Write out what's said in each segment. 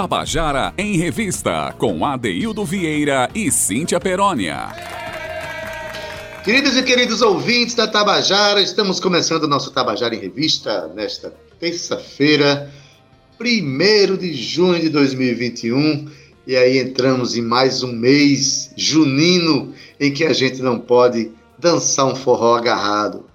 Tabajara em Revista, com Adeildo Vieira e Cíntia Perónia. Queridos e queridos ouvintes da Tabajara, estamos começando o nosso Tabajara em Revista nesta terça-feira, 1 de junho de 2021. E aí entramos em mais um mês junino em que a gente não pode dançar um forró agarrado.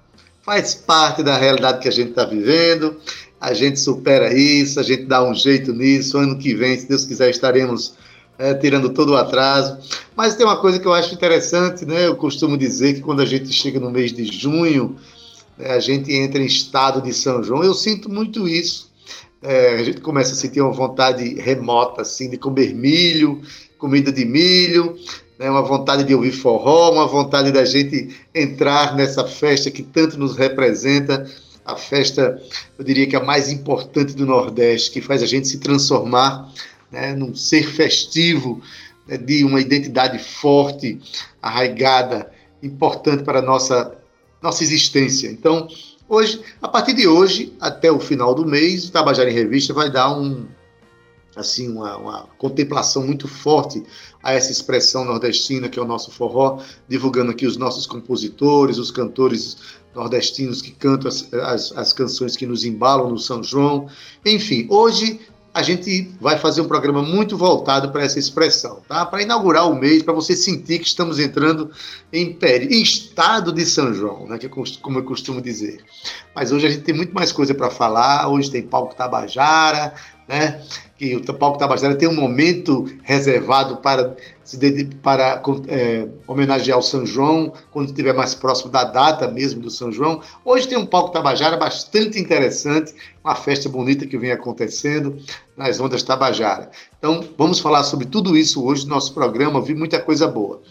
Faz parte da realidade que a gente está vivendo, a gente supera isso, a gente dá um jeito nisso. Ano que vem, se Deus quiser, estaremos é, tirando todo o atraso. Mas tem uma coisa que eu acho interessante, né? Eu costumo dizer que quando a gente chega no mês de junho, né, a gente entra em estado de São João. Eu sinto muito isso. É, a gente começa a sentir uma vontade remota, assim, de comer milho, comida de milho, né, uma vontade de ouvir forró, uma vontade da gente entrar nessa festa que tanto nos representa, a festa, eu diria que a mais importante do Nordeste, que faz a gente se transformar né, num ser festivo, né, de uma identidade forte, arraigada, importante para a nossa, nossa existência. Então, hoje, a partir de hoje, até o final do mês, o Tabajara em Revista vai dar um, assim uma, uma, contemplação muito forte a essa expressão nordestina que é o nosso forró, divulgando aqui os nossos compositores, os cantores nordestinos que cantam as, as, as canções que nos embalam no São João. Enfim, hoje a gente vai fazer um programa muito voltado para essa expressão, tá? Para inaugurar o mês, para você sentir que estamos entrando em, em estado de São João, né? Que é como eu costumo dizer. Mas hoje a gente tem muito mais coisa para falar. Hoje tem palco Tabajara, né? Que o palco Tabajara tem um momento reservado para para é, homenagear o São João, quando estiver mais próximo da data mesmo do São João. Hoje tem um palco Tabajara bastante interessante, uma festa bonita que vem acontecendo nas ondas Tabajara. Então, vamos falar sobre tudo isso hoje no nosso programa, vi muita coisa boa.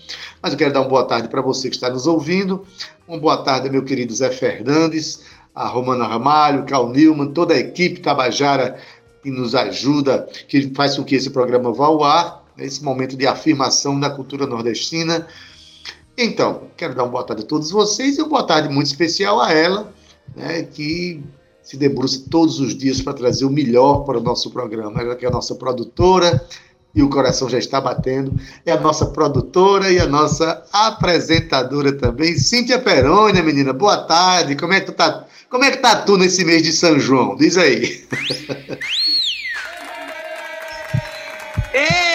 Mas eu quero dar uma boa tarde para você que está nos ouvindo. Uma boa tarde, meu querido Zé Fernandes, a Romana Ramalho, Cal Nilman, toda a equipe Tabajara que nos ajuda, que faz com que esse programa vá ao ar nesse momento de afirmação da cultura nordestina. Então, quero dar uma boa tarde a todos vocês e uma boa tarde muito especial a ela, né, que se debruça todos os dias para trazer o melhor para o nosso programa. Ela que é a nossa produtora e o coração já está batendo. É a nossa produtora e a nossa apresentadora também, Cíntia Perônia, menina. Boa tarde. Como é que tu tá? Como é que tá tu nesse mês de São João? Diz aí. boa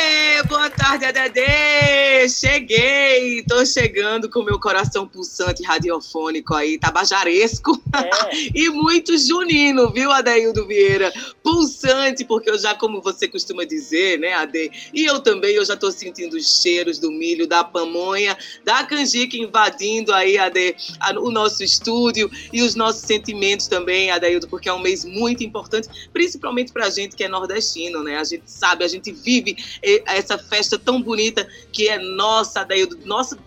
tarde, Adedê! Cheguei! Tô chegando com meu coração pulsante radiofônico aí, tabajaresco é. e muito junino, viu, Adeildo Vieira? Pulsante, porque eu já, como você costuma dizer, né, Ade? E eu também, eu já tô sentindo os cheiros do milho, da pamonha, da canjica invadindo aí, Ade, o nosso estúdio e os nossos sentimentos também, Adeildo, porque é um mês muito importante, principalmente pra gente que é nordestino, né? A gente sabe, a gente vive essa festa tão bonita que é nossa, daí, nossa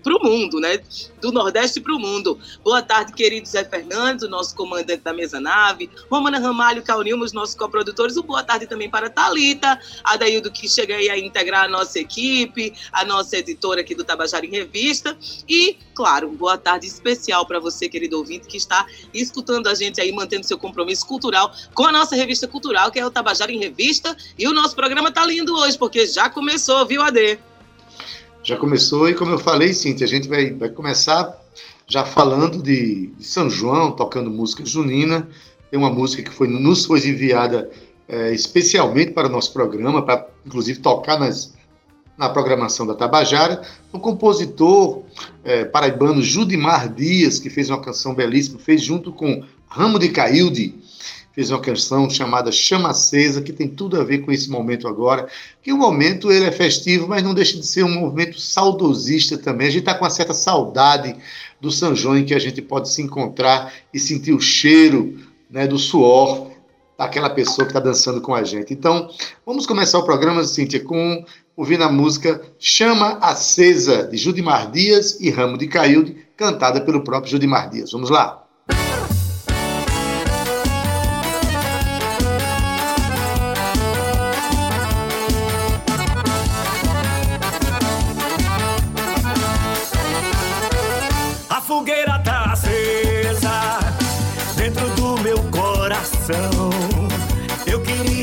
para o mundo, né? Do Nordeste para o mundo. Boa tarde, querido Zé Fernandes, o nosso comandante da mesa nave, Romana Ramalho, Caunilma, os nossos coprodutores. Um boa tarde também para Talita, a Daildo que chega aí a integrar a nossa equipe, a nossa editora aqui do Tabajara em Revista. E, claro, boa tarde especial para você, querido ouvinte, que está escutando a gente aí, mantendo seu compromisso cultural com a nossa revista cultural, que é o Tabajara em Revista. E o nosso programa tá lindo hoje, porque já começou, viu, Ade? Já começou e, como eu falei, Cintia, a gente vai, vai começar já falando de, de São João, tocando música junina. Tem uma música que foi, nos foi enviada é, especialmente para o nosso programa, para inclusive tocar nas, na programação da Tabajara. O compositor é, paraibano Judimar Dias, que fez uma canção belíssima, fez junto com Ramo de Cailde, fez uma canção chamada Chama Acesa, que tem tudo a ver com esse momento agora, que o momento ele é festivo, mas não deixa de ser um movimento saudosista também. A gente está com uma certa saudade do São João, em que a gente pode se encontrar e sentir o cheiro né, do suor daquela pessoa que está dançando com a gente. Então, vamos começar o programa, Cíntia, com ouvindo a música Chama Acesa, de Judimar Dias e Ramo de Cailde, cantada pelo próprio Judimar Dias. Vamos lá?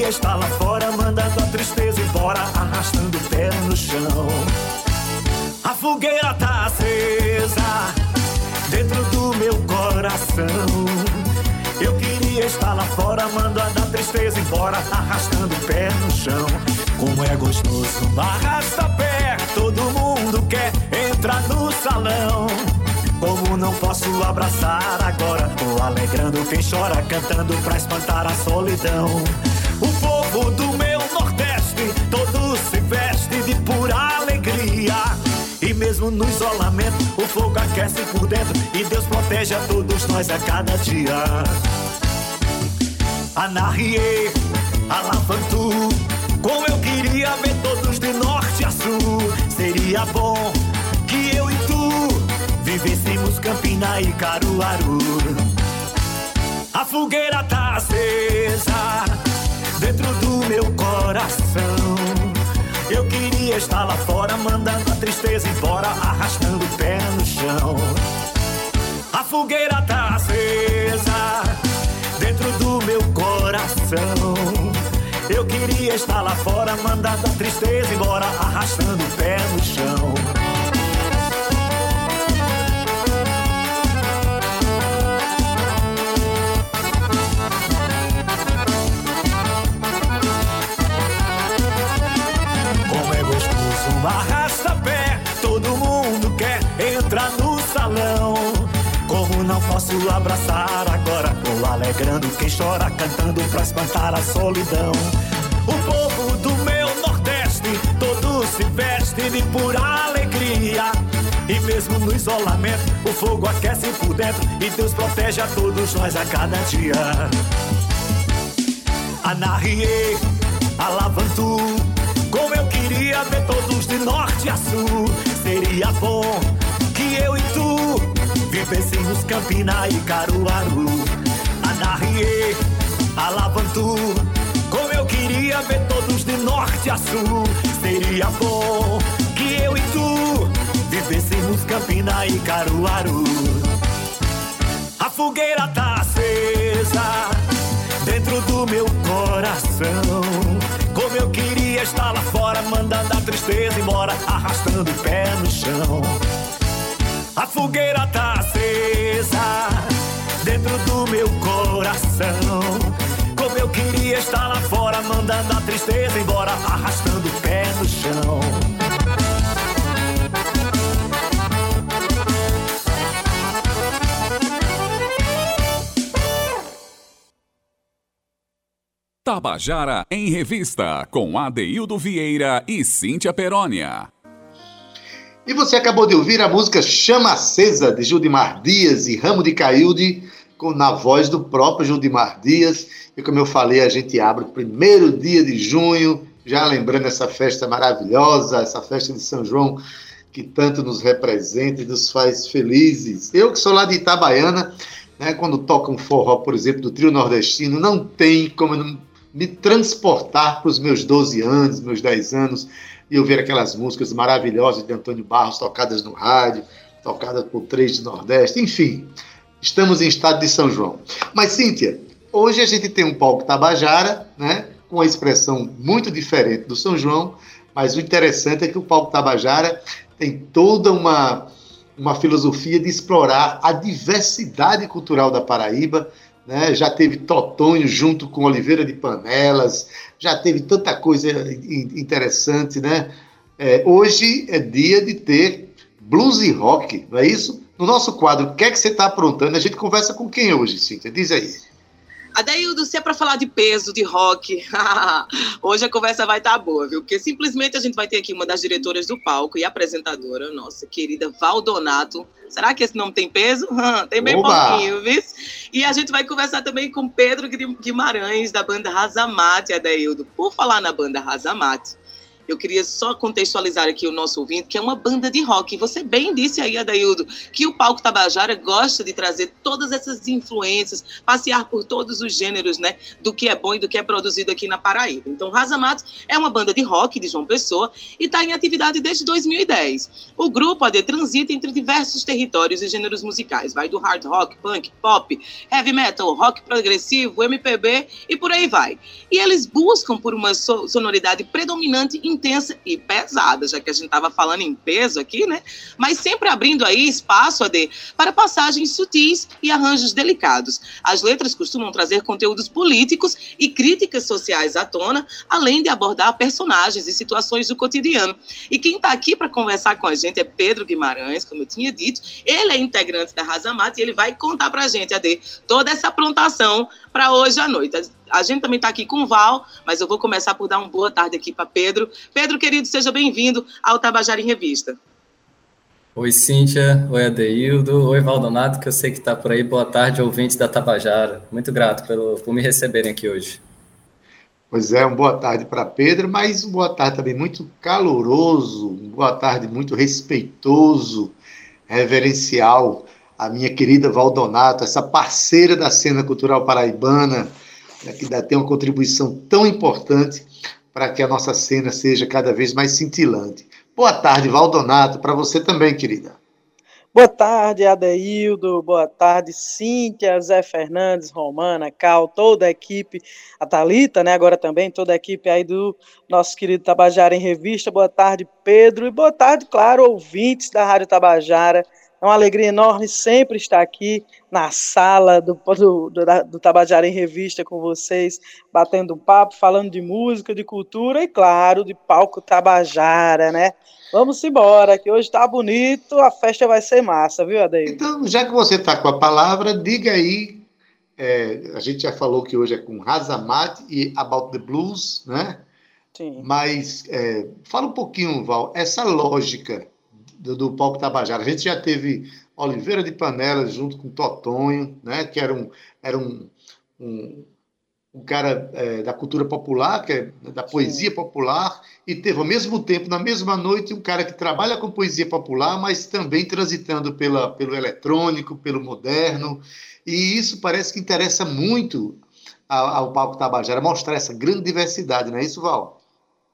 Estar lá fora, mandando a tristeza embora, arrastando o pé no chão. A fogueira tá acesa dentro do meu coração. Eu queria estar lá fora, mandando a tristeza embora, arrastando o pé no chão. Como é gostoso, arrasta pé, todo mundo quer entrar no salão. Como não posso abraçar agora? Tô alegrando quem chora, cantando pra espantar a solidão. O povo do meu Nordeste, todo se veste de pura alegria. E mesmo no isolamento, o fogo aquece por dentro. E Deus protege a todos nós a cada dia. Anarrie, Alafantu, como eu queria ver todos de norte a sul. Seria bom que eu e tu Vivêssemos Campina e Caruaru. A fogueira tá acesa dentro do meu coração. Eu queria estar lá fora, mandando a tristeza embora, arrastando o pé no chão. A fogueira tá acesa dentro do meu coração. Eu queria estar lá fora, mandando a tristeza embora, arrastando o pé no chão. Abraçar agora, tô alegrando quem chora, cantando pra espantar a solidão. O povo do meu Nordeste, todo se veste de pura alegria. E mesmo no isolamento, o fogo aquece por dentro e Deus protege a todos nós a cada dia. Anarrie, Alavantu, como eu queria ver todos de norte a sul. Seria bom que eu e tu vivêssemos Campina e Caruaru. Anarrie, Alavantu. Como eu queria ver todos de norte a sul. Seria bom que eu e tu vivêssemos Campina e Caruaru. A fogueira tá acesa dentro do meu coração. Como eu queria estar lá fora, mandando a tristeza embora, arrastando o pé no chão. A fogueira tá acesa dentro do meu coração. Como eu queria estar lá fora, mandando a tristeza embora, arrastando o pé no chão. Tabajara em Revista, com Adeildo Vieira e Cíntia Perónia. E você acabou de ouvir a música Chama Acesa, de Judimar Dias e Ramo de Cailde, com, na voz do próprio Judimar Dias. E como eu falei, a gente abre o primeiro dia de junho, já lembrando essa festa maravilhosa, essa festa de São João, que tanto nos representa e nos faz felizes. Eu que sou lá de Itabaiana, né, quando toca um forró, por exemplo, do trio nordestino, não tem como me transportar para os meus 12 anos, meus 10 anos, e ouvir aquelas músicas maravilhosas de Antônio Barros tocadas no rádio, tocadas por três de Nordeste, enfim, estamos em estado de São João. Mas, Cíntia, hoje a gente tem um palco Tabajara, né, com uma expressão muito diferente do São João, mas o interessante é que o palco Tabajara tem toda uma, uma filosofia de explorar a diversidade cultural da Paraíba, né? já teve Totonho junto com Oliveira de Panelas, já teve tanta coisa interessante, né? É, hoje é dia de ter blues e rock, não é isso? No nosso quadro, o que é que você está aprontando? A gente conversa com quem hoje, Cíntia? Diz aí. Adaildo, se é para falar de peso, de rock, hoje a conversa vai estar tá boa, viu? Porque simplesmente a gente vai ter aqui uma das diretoras do palco e apresentadora, nossa querida Valdonato. Será que esse nome tem peso? tem bem Oba! pouquinho, viu? E a gente vai conversar também com Pedro Guimarães, da banda Razamate, Adaildo. Por falar na banda Razamate, Eu queria só contextualizar aqui o nosso ouvinte, que é uma banda de rock. Você bem disse aí, Adaildo, que o Palco Tabajara gosta de trazer todas essas influências, passear por todos os gêneros, né, do que é bom e do que é produzido aqui na Paraíba. Então, Rasa Matos é uma banda de rock de João Pessoa e está em atividade desde 2010. O grupo AD transita entre diversos territórios e gêneros musicais. Vai do hard rock, punk, pop, heavy metal, rock progressivo, MPB e por aí vai. E eles buscam por uma sonoridade predominante, intensa e pesada, já que a gente estava falando em peso aqui, né? Mas sempre abrindo aí espaço, AD, para passagens sutis e arranjos delicados. As letras costumam trazer conteúdos políticos e críticas sociais à tona, além de abordar personagens e situações do cotidiano. E quem está aqui para conversar com a gente é Pedro Guimarães, como eu tinha dito. Ele é integrante da Razamata e ele vai contar para a gente, AD, toda essa aprontação para hoje à noite. A gente também está aqui com o Val, mas eu vou começar por dar uma boa tarde aqui para Pedro. Pedro, querido, seja bem-vindo ao Tabajara em Revista. Oi, Cíntia. Oi, Adeildo. Oi, Valdonato, que eu sei que está por aí. Boa tarde, ouvintes da Tabajara. Muito grato pelo, por me receberem aqui hoje. Pois é, uma boa tarde para Pedro, mas uma boa tarde também muito caloroso, uma boa tarde muito respeitoso, reverencial a minha querida Valdonato, essa parceira da cena cultural paraibana, né, que dá, tem uma contribuição tão importante para que a nossa cena seja cada vez mais cintilante. Boa tarde, Valdonato, para você também, querida. Boa tarde, Adeildo. Boa tarde, Cíntia, Zé Fernandes, Romana, Cal, toda a equipe, a Thalita, né? Agora também, toda a equipe aí do nosso querido Tabajara em Revista. Boa tarde, Pedro. E boa tarde, claro, ouvintes da Rádio Tabajara. É uma alegria enorme sempre estar aqui na sala do, do, do, do Tabajara em Revista com vocês, batendo papo, falando de música, de cultura e, claro, de palco Tabajara, né? Vamos embora, que hoje está bonito, a festa vai ser massa, viu, Adeir? Então, já que você está com a palavra, diga aí. É, a gente já falou que hoje é com Razamat e About the Blues, né? Sim. Mas é, fala um pouquinho, Val, essa lógica do, do Palco Tabajara. A gente já teve Oliveira de Panelas junto com Totonho, né? que era um, era um, um, um cara é, da cultura popular, que é da poesia Sim. popular, e teve ao mesmo tempo, na mesma noite, um cara que trabalha com poesia popular, mas também transitando pela, pelo eletrônico, pelo moderno, e isso parece que interessa muito ao, ao Palco Tabajara, mostrar essa grande diversidade, não é isso, Val?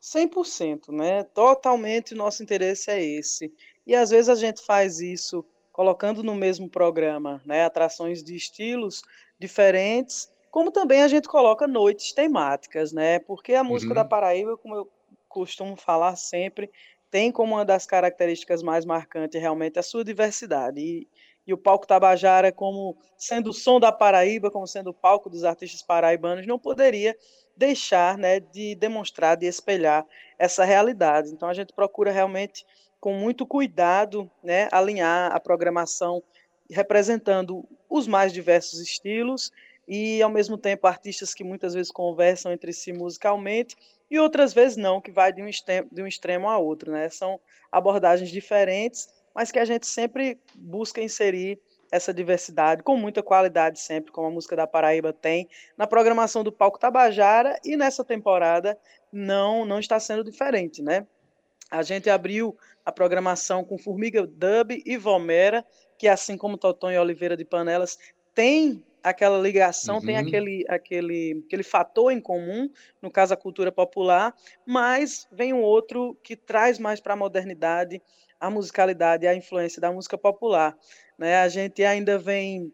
100%, né? Totalmente o nosso interesse é esse. E às vezes a gente faz isso colocando no mesmo programa, né, atrações de estilos diferentes, como também a gente coloca noites temáticas, né? Porque a música uhum. da Paraíba, como eu costumo falar sempre, tem como uma das características mais marcantes realmente a sua diversidade. E, e o palco Tabajara, como sendo o som da Paraíba, como sendo o palco dos artistas paraibanos, não poderia deixar né, de demonstrar, de espelhar essa realidade. Então a gente procura realmente com muito cuidado, né, alinhar a programação representando os mais diversos estilos e, ao mesmo tempo, artistas que muitas vezes conversam entre si musicalmente e outras vezes não, que vai de um extremo, de um extremo a outro. Né? São abordagens diferentes, mas que a gente sempre busca inserir essa diversidade com muita qualidade sempre, como a música da Paraíba tem, na programação do Palco Tabajara e nessa temporada não não está sendo diferente, né? A gente abriu a programação com Formiga Dub e Vomera, que assim como Totonho e Oliveira de Panelas, tem aquela ligação, uhum. tem aquele, aquele, aquele fator em comum, no caso a cultura popular, mas vem um outro que traz mais para a modernidade a musicalidade e a influência da música popular. Né? A gente ainda vem,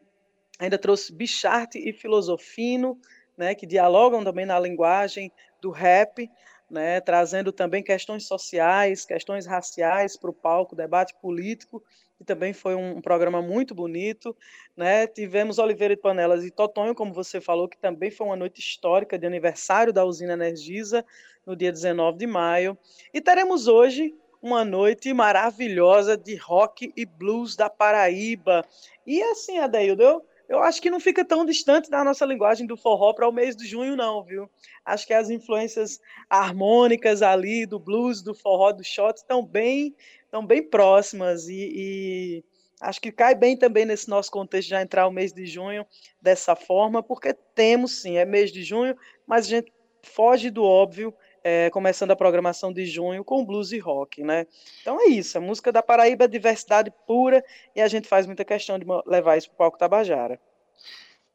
ainda trouxe Bicharte e Filosofino, né, que dialogam também na linguagem do rap, né, trazendo também questões sociais, questões raciais para o palco, debate político, que também foi um, programa muito bonito. Né? Tivemos Oliveira de Panelas e Totonho, como você falou, que também foi uma noite histórica de aniversário da usina Energisa, no dia 19 de maio. E teremos hoje uma noite maravilhosa de rock e blues da Paraíba. E assim, Adeildo, eu eu acho que não fica tão distante da nossa linguagem do forró para o mês de junho, não, viu? Acho que as influências harmônicas ali do blues, do forró, do shot estão bem, estão bem próximas e, e acho que cai bem também nesse nosso contexto já entrar o mês de junho dessa forma, porque temos sim, é mês de junho, mas a gente foge do óbvio é, começando a programação de junho com blues e rock, né? Então é isso, a música da Paraíba é diversidade pura e a gente faz muita questão de levar isso para o palco Tabajara.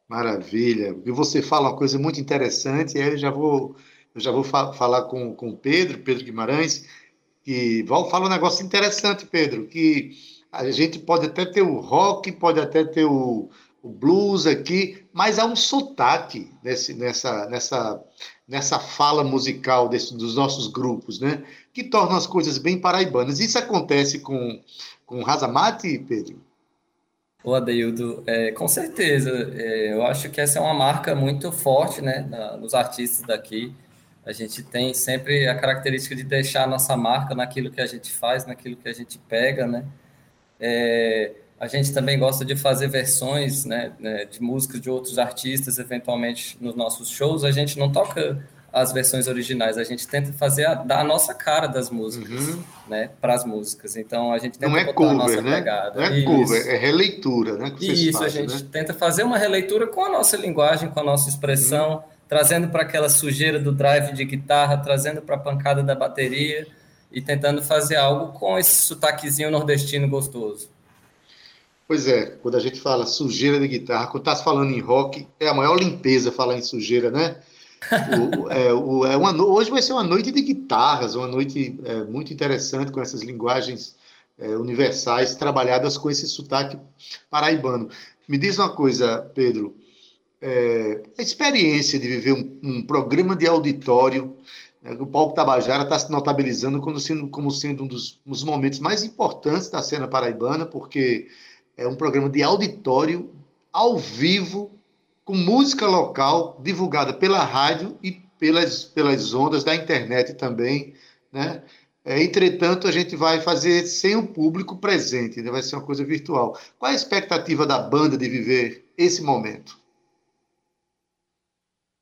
Maravilha. E você fala uma coisa muito interessante, e aí eu já vou, eu já vou fa falar com, com o Pedro, Pedro Guimarães, que fala um negócio interessante, Pedro, que a gente pode até ter o rock, pode até ter o, o blues aqui, mas há um sotaque nesse, nessa, nessa, nessa fala musical desse, dos nossos grupos, né? Que torna as coisas bem paraibanas. Isso acontece com, com Razamate, Pedro? O Adeildo, é, com certeza. É, eu acho que essa é uma marca muito forte, né, na, nos artistas daqui. A gente tem sempre a característica de deixar a nossa marca naquilo que a gente faz, naquilo que a gente pega, né? É, a gente também gosta de fazer versões né, né, de músicas de outros artistas, eventualmente nos nossos shows. A gente não toca as versões originais, a gente tenta fazer a, dar a nossa cara das músicas, uhum. né, para as músicas. Então a gente tenta não é cover, a nossa né? pegada. Não é Isso. cover, é releitura, né? Isso, fazem, a gente né? tenta fazer uma releitura com a nossa linguagem, com a nossa expressão, uhum. trazendo para aquela sujeira do drive de guitarra, trazendo para a pancada da bateria e tentando fazer algo com esse sotaquezinho nordestino gostoso. Pois é, quando a gente fala sujeira de guitarra, quando está falando em rock, é a maior limpeza falar em sujeira, né? o, é, o, é uma, hoje vai ser uma noite de guitarras, uma noite é, muito interessante com essas linguagens é, universais trabalhadas com esse sotaque paraibano. Me diz uma coisa, Pedro, é, a experiência de viver um, um programa de auditório né, o Palco Tabajara está se notabilizando como sendo, como sendo um dos, um dos momentos mais importantes da cena paraibana, porque é um programa de auditório ao vivo, com música local, divulgada pela rádio e pelas, pelas ondas da internet também. Né? É, entretanto, a gente vai fazer sem o público presente, né? vai ser uma coisa virtual. Qual a expectativa da banda de viver esse momento?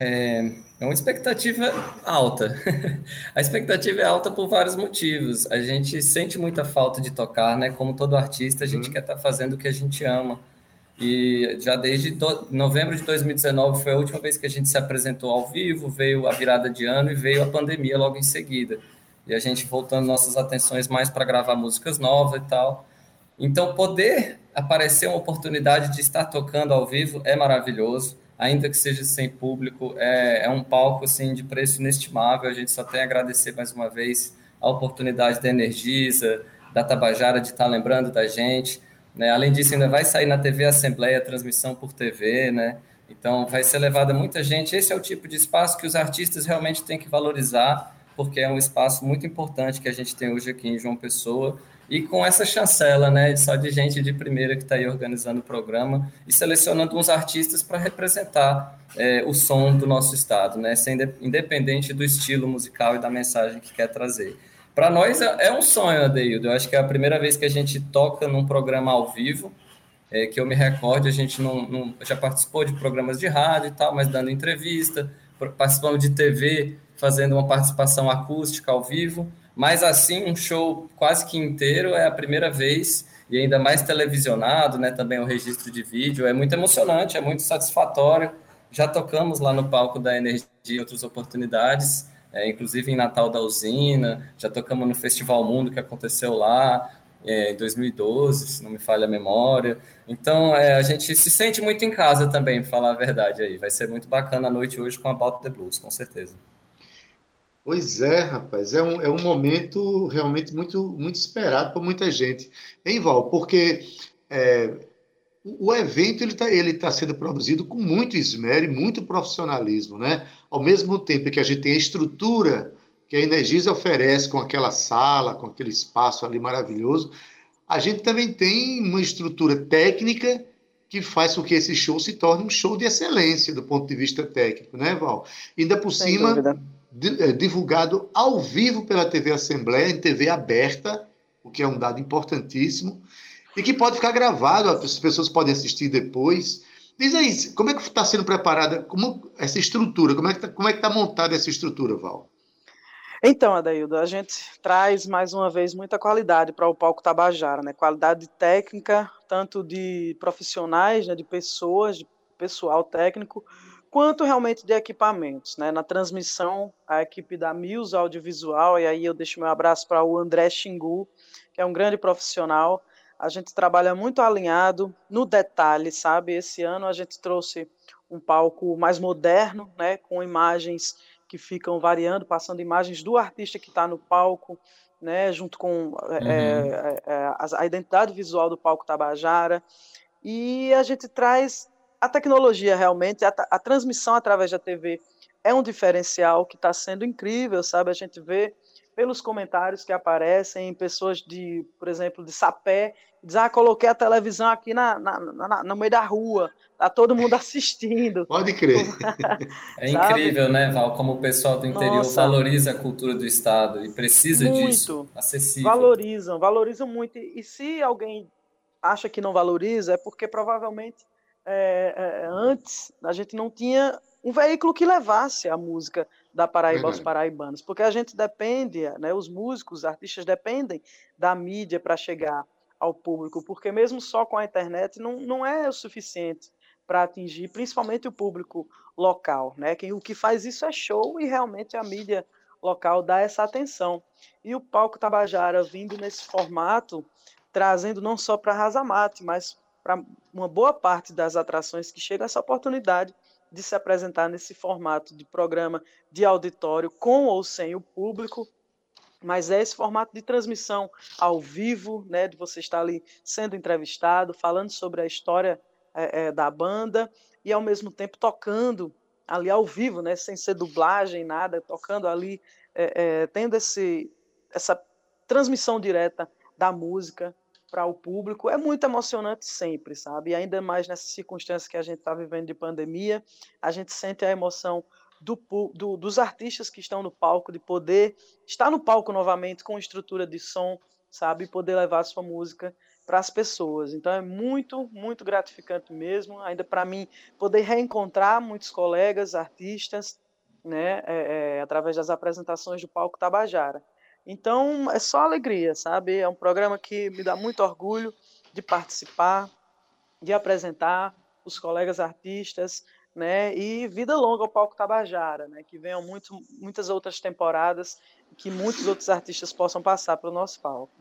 É, é uma expectativa alta. a expectativa é alta por vários motivos. A gente sente muita falta de tocar, né? Como todo artista, a gente uhum. quer estar tá fazendo o que a gente ama. E já desde do... novembro de 2019 foi a última vez que a gente se apresentou ao vivo, veio a virada de ano e veio a pandemia logo em seguida. E a gente voltando nossas atenções mais para gravar músicas novas e tal. Então, poder aparecer uma oportunidade de estar tocando ao vivo é maravilhoso ainda que seja sem público, é, é um palco assim de preço inestimável. A gente só tem a agradecer mais uma vez a oportunidade da Energisa, da Tabajara de estar lembrando da gente. Né? Além disso, ainda vai sair na TV Assembleia transmissão por TV, né? Então, vai ser levada muita gente. Esse é o tipo de espaço que os artistas realmente têm que valorizar, porque é um espaço muito importante que a gente tem hoje aqui em João Pessoa e com essa chancela, né, só de gente de primeira que está aí organizando o programa e selecionando uns artistas para representar é, o som do nosso estado, né, independente do estilo musical e da mensagem que quer trazer. Para nós é, é, um sonho, Adeildo. Eu acho que é a primeira vez que a gente toca num programa ao vivo, é, que eu me recorde, a gente não, não, já participou de programas de rádio e tal, mas dando entrevista, participando de TV, fazendo uma participação acústica ao vivo. Mas assim, um show quase que inteiro é a primeira vez e ainda mais televisionado, né? Também o registro de vídeo é muito emocionante, é muito satisfatório. Já tocamos lá no palco da Energia em outras oportunidades, é, inclusive em Natal da Usina, já tocamos no Festival Mundo que aconteceu lá é, em 2012, se não me falha a memória. Então é, a gente se sente muito em casa também, para falar a verdade aí. Vai ser muito bacana a noite hoje com a About the Blues, com certeza. Pois é, rapaz, é um, é um momento realmente muito, muito esperado por muita gente. Hein, Val? Porque é, o evento ele está ele tá sendo produzido com muito esmero e muito profissionalismo, né? Ao mesmo tempo que a gente tem a estrutura que a Energisa oferece com aquela sala, com aquele espaço ali maravilhoso, a gente também tem uma estrutura técnica que faz com que esse show se torne um show de excelência do ponto de vista técnico, né, Val? Ainda por Sem cima, dúvida divulgado ao vivo pela TV Assembleia, em TV aberta, o que é um dado importantíssimo, e que pode ficar gravado, as pessoas podem assistir depois. Diz aí, como é que está sendo preparada como, essa estrutura? Como é que está é tá montada essa estrutura, Val? Então, Adaildo, a gente traz mais uma vez muita qualidade para o palco Tabajara, né? Qualidade técnica, tanto de profissionais, né, de pessoas, de pessoal técnico, quanto realmente de equipamentos. Né? Na transmissão, a equipe da Mills Audiovisual, e aí eu deixo meu abraço para o André Xingu, que é um grande profissional. A gente trabalha muito alinhado no detalhe, sabe? Esse ano a gente trouxe um palco mais moderno, né, com imagens que ficam variando, passando imagens do artista que está no palco, né, junto com é, uhum. é, é, a, a, identidade visual do palco Tabajara. E a gente traz a tecnologia realmente, a, a transmissão através da TV é um diferencial que está sendo incrível, sabe? A gente vê pelos comentários que aparecem, pessoas de, por exemplo, de sapé, diz, ah, coloquei a televisão aqui na, na, na, no meio da rua, tá todo mundo assistindo. Pode crer. é incrível, né, Val, como o pessoal do interior Nossa. valoriza a cultura do Estado e precisa muito. disso, acessível. Valorizam, valorizam muito. E se alguém acha que não valoriza, é porque provavelmente é, é, antes a gente não tinha um veículo que levasse a música da Paraíba aos paraibanos, porque a gente depende, né, os músicos, os artistas dependem da mídia para chegar ao público, porque mesmo só com a internet não, não é o suficiente para atingir principalmente o público local, né? Quem o que faz isso é show e realmente a mídia local dá essa atenção. E o palco Tabajara vindo nesse formato, trazendo não só para Razamate, mas para uma boa parte das atrações que chega essa oportunidade de se apresentar nesse formato de programa de auditório, com ou sem o público, mas é esse formato de transmissão ao vivo, né, de você estar ali sendo entrevistado, falando sobre a história é, é, da banda e ao mesmo tempo tocando ali ao vivo, né, sem ser dublagem, nada, tocando ali, é, é tendo esse, essa transmissão direta da música para o público é muito emocionante sempre, sabe? E ainda mais nessas circunstâncias que a gente está vivendo de pandemia, a gente sente a emoção do, do, dos artistas que estão no palco, de poder estar no palco novamente com estrutura de som, sabe? E poder levar a sua música para as pessoas. Então é muito, muito gratificante mesmo. Ainda para mim, poder reencontrar muitos colegas, artistas, né? É, é, através das apresentações do palco Tabajara. Então, é só alegria, sabe? É um programa que me dá muito orgulho de participar, de apresentar os colegas artistas, né? E vida longa ao Palco Tabajara, né? Que venham muito, muitas outras temporadas, que muitos outros artistas possam passar para o nosso palco.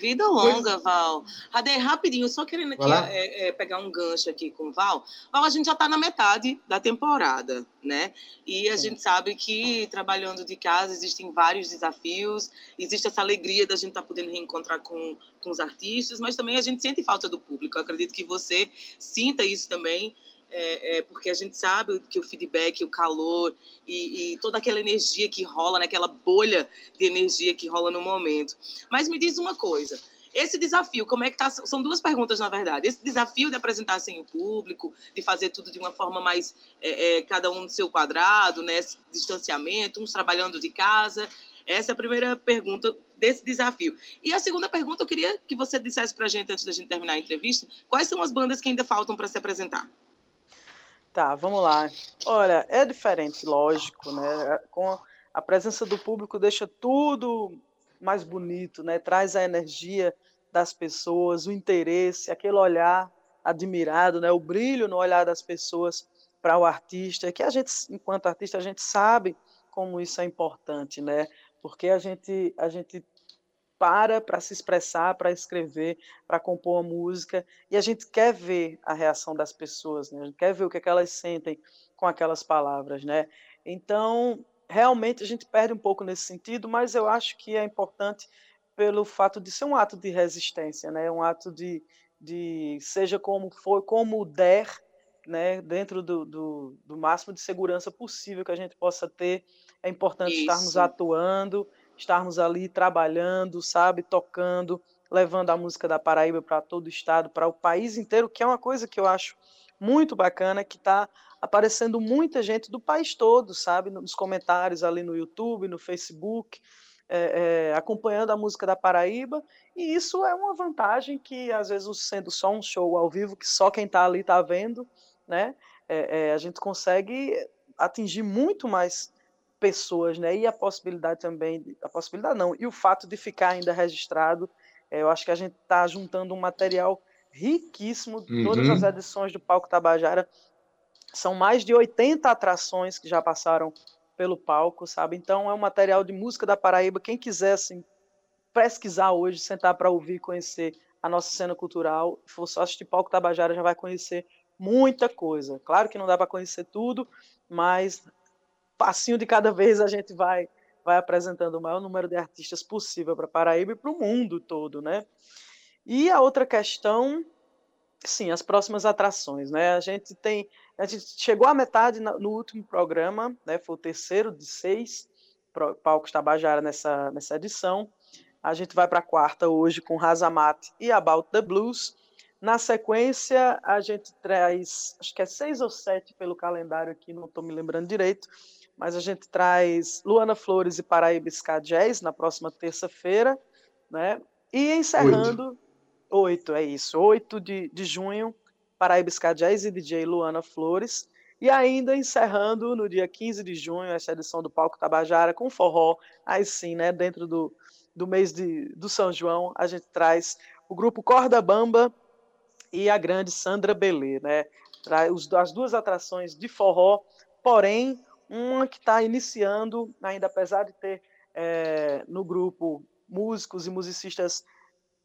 Vida longa, Val. Radei, rapidinho, só querendo aqui, é, é, pegar um gancho aqui com o Val. Val, a gente já está na metade da temporada, né? E a Sim. gente sabe que trabalhando de casa existem vários desafios, existe essa alegria da gente estar tá podendo reencontrar com, com os artistas, mas também a gente sente falta do público. Eu acredito que você sinta isso também é, é, porque a gente sabe que o feedback, o calor e, e, toda aquela energia que rola, né, aquela bolha de energia que rola no momento. Mas me diz uma coisa. Esse desafio, como é que tá? São duas perguntas, na verdade. Esse desafio de apresentar sem o público, de fazer tudo de uma forma mais é, é, cada um no seu quadrado, né? Esse distanciamento, uns trabalhando de casa. Essa é a primeira pergunta desse desafio. E a segunda pergunta, eu queria que você dissesse para a gente, antes da gente terminar a entrevista, quais são as bandas que ainda faltam para se apresentar? Tá, vamos lá. Olha, é diferente, lógico, né? Com a presença do público deixa tudo mais bonito, né? Traz a energia das pessoas, o interesse, aquele olhar admirado, né? O brilho no olhar das pessoas para o artista, que a gente, enquanto artista, a gente sabe como isso é importante, né? Porque a gente a gente para para se expressar, para escrever, para compor uma música, e a gente quer ver a reação das pessoas, né? a gente quer ver o que, é que elas sentem com aquelas palavras, né? Então, realmente a gente perde um pouco nesse sentido, mas eu acho que é importante pelo fato de ser um ato de resistência, né? Um ato de, de seja como for, como der, né? Dentro do, do, do máximo de segurança possível que a gente possa ter, é importante Isso. estarmos atuando estarmos ali trabalhando, sabe, tocando, levando a música da Paraíba para todo o estado, para o país inteiro, que é uma coisa que eu acho muito bacana, que está aparecendo muita gente do país todo, sabe, nos comentários ali no YouTube, no Facebook, é, é, acompanhando a música da Paraíba, e isso é uma vantagem que, às vezes, sendo só um show ao vivo, que só quem está ali está vendo, né, é, a gente consegue atingir muito mais pessoas, né? E a possibilidade também, a possibilidade não, e o fato de ficar ainda registrado, é, eu acho que a gente está juntando um material riquíssimo, uhum. todas as edições do Palco Tabajara São mais de 80 atrações que já passaram pelo palco, sabe? Então é um material de música da Paraíba. Quem quiser assim, pesquisar hoje, sentar para ouvir, conhecer a nossa cena cultural, se for só assistir Palco Tabajara, já vai conhecer muita coisa. Claro que não dá para conhecer tudo, mas passinho de cada vez a gente vai vai apresentando o maior número de artistas possível para Paraíba e para o mundo todo, né? E a outra questão, sim, as próximas atrações, né? A gente tem, a gente chegou à metade no último programa, né? Foi o terceiro de seis palcos Tabajara nessa nessa edição. A gente vai para a quarta hoje com Razamat e About the Blues. Na sequência, a gente traz, acho que é seis ou sete pelo calendário aqui, não estou me lembrando direito, mas a gente traz Luana Flores e Paraíba Jazz na próxima terça-feira, né? E encerrando, oito, é isso, 8 de, de junho, Paraíba Jazz e DJ Luana Flores. E ainda encerrando no dia 15 de junho, essa edição do Palco Tabajara com forró, aí sim, né, dentro do, do mês de, do São João, a gente traz o grupo Corda Bamba e a grande Sandra Belê, né? Traz as duas atrações de forró, porém uma que está iniciando, ainda apesar de ter é, no grupo músicos e musicistas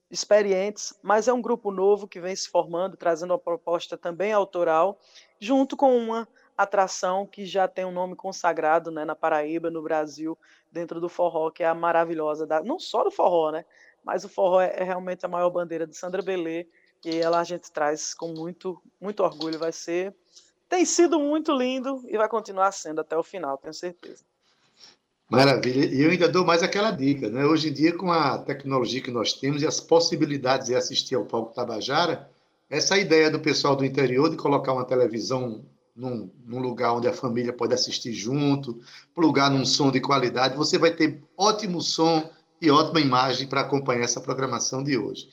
experientes, mas é um grupo novo que vem se formando, trazendo uma proposta também autoral, junto com uma atração que já tem um nome consagrado né, na Paraíba, no Brasil, dentro do forró, que é a maravilhosa, da, não só do forró, né, mas o forró é, é realmente a maior bandeira de Sandra Belê, e ela a gente traz com muito, muito orgulho, vai ser tem sido muito lindo e vai continuar sendo até o final, tenho certeza. Maravilha. E eu ainda dou mais aquela dica, né? Hoje em dia, com a tecnologia que nós temos e as possibilidades de assistir ao palco Tabajara, essa ideia do pessoal do interior de colocar uma televisão num, num, lugar onde a família pode assistir junto, plugar num som de qualidade, você vai ter ótimo som e ótima imagem para acompanhar essa programação de hoje.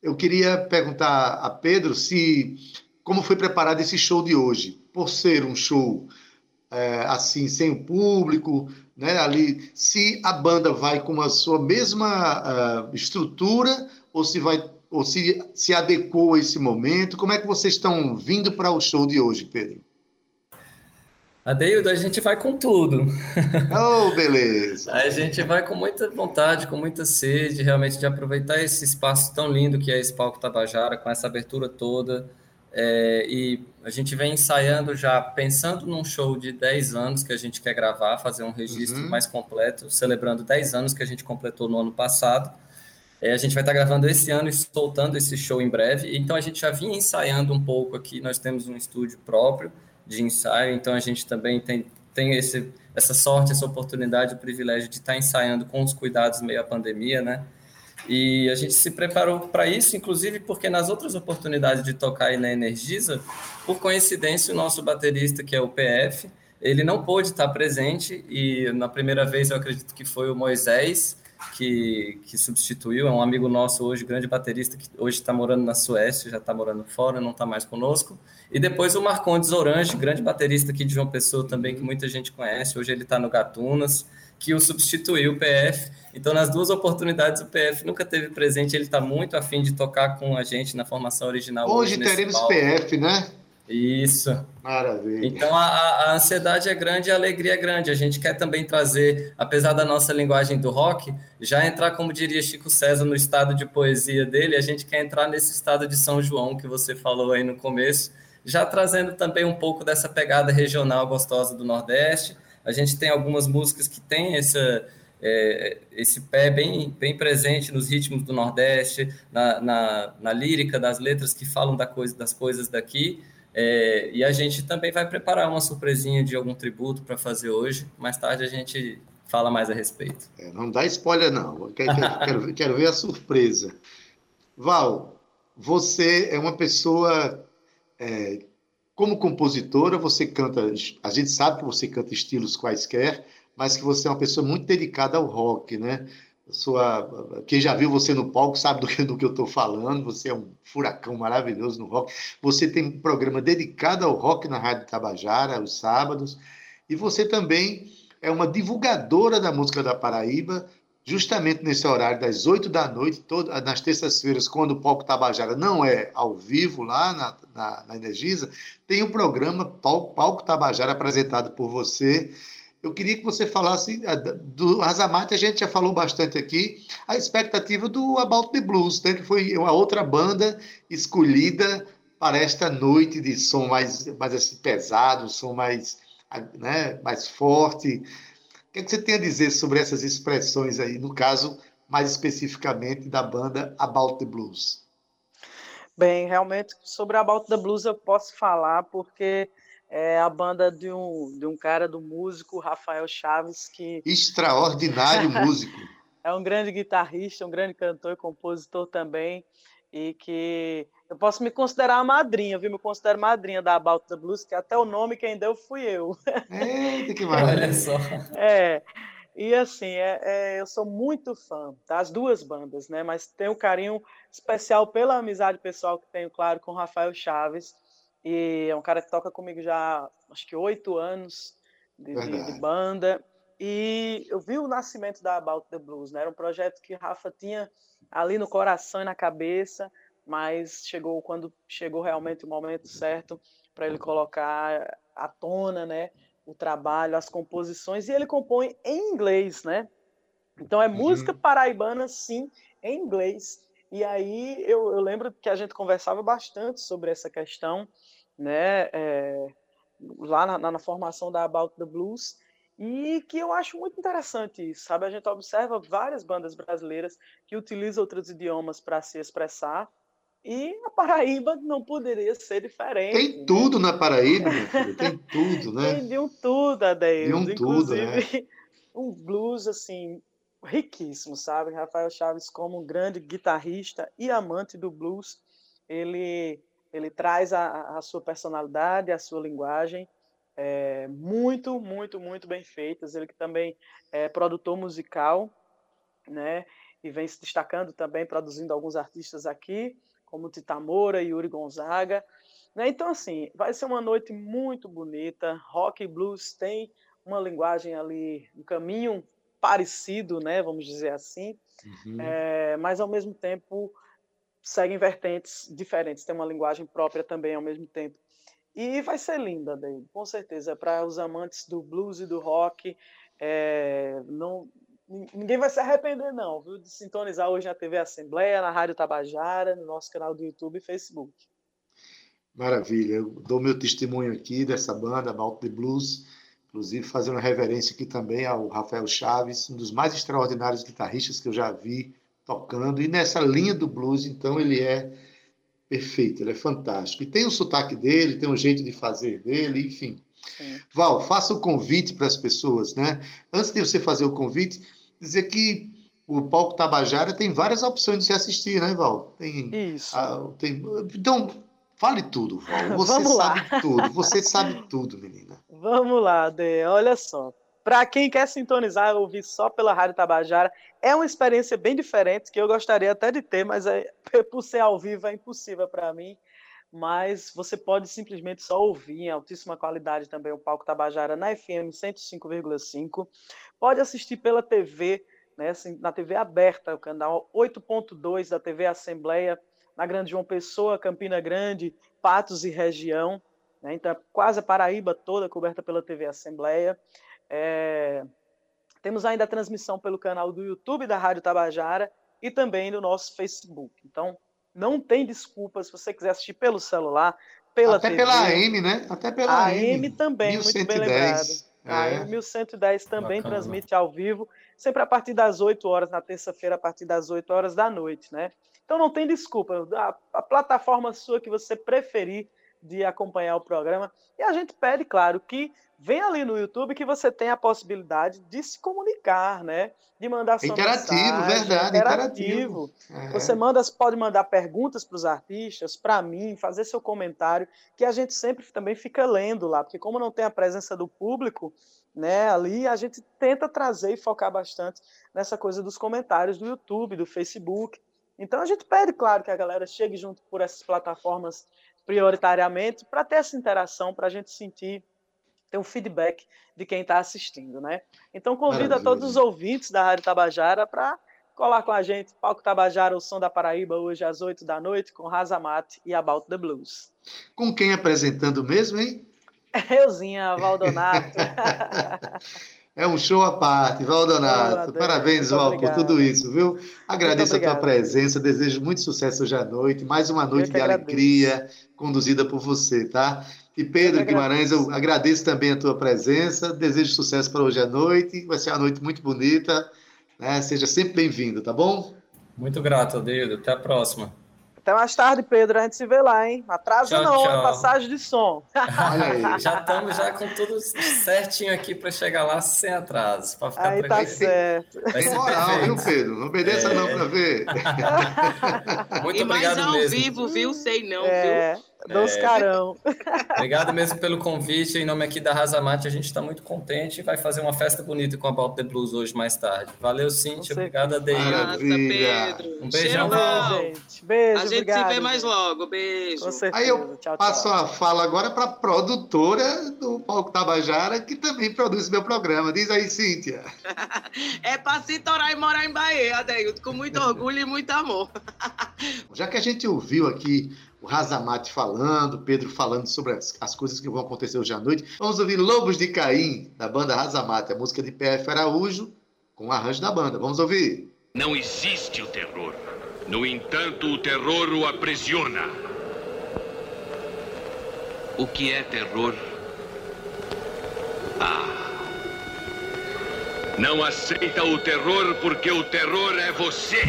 Eu queria perguntar a Pedro se como foi preparado esse show de hoje. Por ser um show é, assim, sem o público, né, ali, se a banda vai com a sua mesma uh, estrutura ou se vai ou se, se adequou a esse momento? Como é que vocês estão vindo para o show de hoje, Pedro? Adeildo, a gente vai com tudo. Oh, beleza! a gente vai com muita vontade, com muita sede, realmente, de aproveitar esse espaço tão lindo que é esse palco Tabajara, com essa abertura toda, é, e a gente vem ensaiando já, pensando num show de 10 anos que a gente quer gravar, fazer um registro uhum. mais completo, celebrando 10 anos que a gente completou no ano passado. É, a gente vai estar gravando esse ano e soltando esse show em breve. Então a gente já vinha ensaiando um pouco aqui. Nós temos um estúdio próprio de ensaio, então a gente também tem, tem esse, essa sorte, essa oportunidade, o privilégio de estar ensaiando com os cuidados meio à pandemia, né? E a gente se preparou para isso, inclusive porque nas outras oportunidades de tocar aí na Energisa, por coincidência, o nosso baterista, que é o PF, ele não pôde estar presente e na primeira vez eu acredito que foi o Moisés que, que substituiu, é um amigo nosso hoje, grande baterista, que hoje está morando na Suécia, já está morando fora, não está mais conosco. E depois o Marcondes Orange, grande baterista aqui de João Pessoa também, que muita gente conhece, hoje ele está no Gatunas que o substituiu o PF. Então, nas duas oportunidades, o PF nunca teve presente. Ele está muito afim de tocar com a gente na formação original. Hoje, hoje teremos PF, né? Isso. Maravilha. Então a, a, ansiedade é grande e a alegria é grande. A gente quer também trazer, apesar da nossa linguagem do rock, já entrar, como diria Chico César, no estado de poesia dele. A gente quer entrar nesse estado de São João que você falou aí no começo, já trazendo também um pouco dessa pegada regional gostosa do Nordeste a gente tem algumas músicas que têm essa, é, esse pé bem, bem presente nos ritmos do Nordeste, na, na, na lírica das letras que falam da coisa, das coisas daqui. É, e a gente também vai preparar uma surpresinha de algum tributo para fazer hoje. Mais tarde a gente fala mais a respeito. É, não dá spoiler, não. Quero, quero, quero, ver a surpresa. Val, você é uma pessoa é, como compositora, você canta, a gente sabe que você canta estilos quaisquer, mas que você é uma pessoa muito dedicada ao rock, né? Sua, quem já viu você no palco sabe do que, do que eu estou falando. Você é um furacão maravilhoso no rock. Você tem um programa dedicado ao rock na Rádio Tabajara, aos sábados. E você também é uma divulgadora da música da Paraíba justamente nesse horário das 8 da noite, toda, nas terças-feiras, quando o Palco Tabajara não é ao vivo lá na, na, na Energisa, tem o programa Palco, Palco Tabajara apresentado por você. Eu queria que você falasse do Razamate, a gente já falou bastante aqui, a expectativa do About the Blues, né, que foi uma outra banda escolhida para esta noite de som mais, mais assim, pesado, som mais, né, mais forte. O que, é que você tem a dizer sobre essas expressões aí, no caso, mais especificamente, da banda About the Blues? Bem, realmente, sobre About the Blues eu posso falar porque é a banda de um, de um cara, do músico Rafael Chaves, que... Extraordinário músico. é um grande guitarrista, um grande cantor e compositor também, e que eu posso me considerar madrinha, viu? Me considero madrinha da About the Blues, que até o nome quem deu fui eu. Eita, que maravilha. Olha só. É, e assim, é, é, eu sou muito fã das duas bandas, né? Mas tenho um carinho especial pela amizade pessoal que tenho, claro, com o Rafael Chaves. E é um cara que toca comigo já, acho que oito anos de, de, de, banda. E eu vi o nascimento da About the Blues, né? Era um projeto que Rafa tinha ali no coração e na cabeça mas chegou quando chegou realmente o momento certo para ele colocar à tona, né, o trabalho, as composições e ele compõe em inglês, né? Então é uhum. música paraibana sim em inglês. E aí eu, eu, lembro que a gente conversava bastante sobre essa questão, né? É, lá na, na, formação da About the Blues e que eu acho muito interessante isso, sabe? A gente observa várias bandas brasileiras que utilizam outros idiomas para se expressar e a Paraíba não poderia ser diferente. Tem né? tudo na Paraíba, meu filho. Tem tudo, né? Tem de um tudo, Adeildo. De um Inclusive, tudo, né? um blues, assim, riquíssimo, sabe? Rafael Chaves, como um grande guitarrista e amante do blues, ele, ele traz a, a sua personalidade, a sua linguagem, é, muito, muito, muito bem feitas. Ele que também é produtor musical, né? E vem se destacando também, produzindo alguns artistas aqui como Tita Moura e Yuri Gonzaga. Né? Então, assim, vai ser uma noite muito bonita. Rock e blues tem uma linguagem ali, um caminho parecido, né? Vamos dizer assim, uhum. é, mas ao mesmo tempo seguem vertentes diferentes, tem uma linguagem própria também ao mesmo tempo. E vai ser linda, David, com certeza. Para os amantes do blues e do rock, é, não, ninguém vai se arrepender, não, viu, de sintonizar hoje na TV Assembleia, na Rádio Tabajara, no nosso canal do YouTube e Facebook. Maravilha, eu dou meu testemunho aqui dessa banda, Malt the Blues, inclusive fazendo reverência aqui também ao Rafael Chaves, um dos mais extraordinários guitarristas que eu já vi tocando, e nessa linha do blues, então ele é perfeito, ele é fantástico. E tem o sotaque dele, tem o jeito de fazer dele, enfim. Sim. Val, faça o convite para as pessoas, né? Antes de você fazer o convite, dizer que o Palco Tabajara tem várias opções de se assistir, né, Val? Tem, Isso. A, tem, então, fale tudo, Val. Você Vamos sabe lá. tudo. Você sabe tudo, menina. Vamos lá, Dê. Olha só. Para quem quer sintonizar, ouvir só pela Rádio Tabajara, é uma experiência bem diferente que eu gostaria até de ter, mas é, por ser ao vivo é impossível para mim. Mas você pode simplesmente só ouvir em altíssima qualidade também o Palco Tabajara na FM 105,5 pode assistir pela TV, né, assim, na TV aberta, o canal 8.2 da TV Assembleia, na Grande João Pessoa, Campina Grande, Patos e região. Né, então, é quase a Paraíba toda coberta pela TV Assembleia. É, temos ainda a transmissão pelo canal do YouTube da Rádio Tabajara e também no nosso Facebook. Então, não tem desculpa se você quiser assistir pelo celular, pela Até TV. pela AM, né? Até pela AM. AM também, 1110. muito bem lembrado. A é. 1110 também Bacana. transmite ao vivo, sempre a partir das 8 horas, na terça-feira, a partir das 8 horas da noite, né? Então não tem desculpa, a, a plataforma sua que você preferir de acompanhar o programa. E a gente pede, claro, que venha ali no YouTube que você tenha a possibilidade de se comunicar, né? De mandar sua interativo, mensagem, verdade, interativo. interativo. É. Você manda, pode mandar perguntas para os artistas, para mim, fazer seu comentário, que a gente sempre também fica lendo lá, porque como não tem a presença do público, né, ali a gente tenta trazer e focar bastante nessa coisa dos comentários do YouTube, do Facebook. Então a gente pede, claro, que a galera chegue junto por essas plataformas prioritariamente para ter essa interação, para a gente sentir ter um feedback de quem está assistindo, né? Então convido a todos os ouvintes da Rádio Tabajara para colar com a gente, Palco Tabajara, o som da Paraíba, hoje às 8 da noite, com Razamate e About the Blues. Com quem apresentando mesmo, hein? Euzinha Valdonato. É um show à parte, Valdonato. Parabéns, Val, por tudo isso, viu? Agradeço a tua presença, desejo muito sucesso hoje à noite. Mais uma noite de agradeço. alegria, conduzida por você, tá? E Pedro eu Guimarães, eu agradeço também a tua presença, desejo sucesso para hoje à noite. Vai ser uma noite muito bonita, né? Seja sempre bem-vindo, tá bom? Muito grato, Adeildo. Até a próxima. Até mais tarde, Pedro. A gente se vê lá, hein? Atrasa tchau, não, tchau. passagem de som. já estamos já com tudo certinho aqui para chegar lá sem atraso. Para ficar Aí tá certo. Vai ser moral, viu, Pedro? Não obedeça é. não para ver. Muito e obrigado mais ao mesmo. vivo, viu? Sei não, é. viu? Dos é, carão. Obrigado mesmo pelo convite. Em nome aqui da Razamate, a gente está muito contente e vai fazer uma festa bonita com a About the Blues hoje mais tarde. Valeu, Cíntia. Obrigado, Adeia. Nossa, Pedro. Um beijão. Val. gente. Beijo, A gente obrigado, se vê mais logo. Beijo. Aí eu tchau, passo tchau. a fala agora para a produtora do Palco Tabajara, que também produz meu programa. Diz aí, Cíntia. é para se torar e morar em Bahia, Adeildo, com muito orgulho e muito amor. Já que a gente ouviu aqui o Razamate falando, Pedro falando sobre as, as, coisas que vão acontecer hoje à noite. Vamos ouvir Lobos de Caim, da banda Razamate, a música de PF Araújo, com o arranjo da banda. Vamos ouvir. Não existe o terror. No entanto, o terror o aprisiona. O que é terror? Ah. Não aceita o terror porque o terror é você.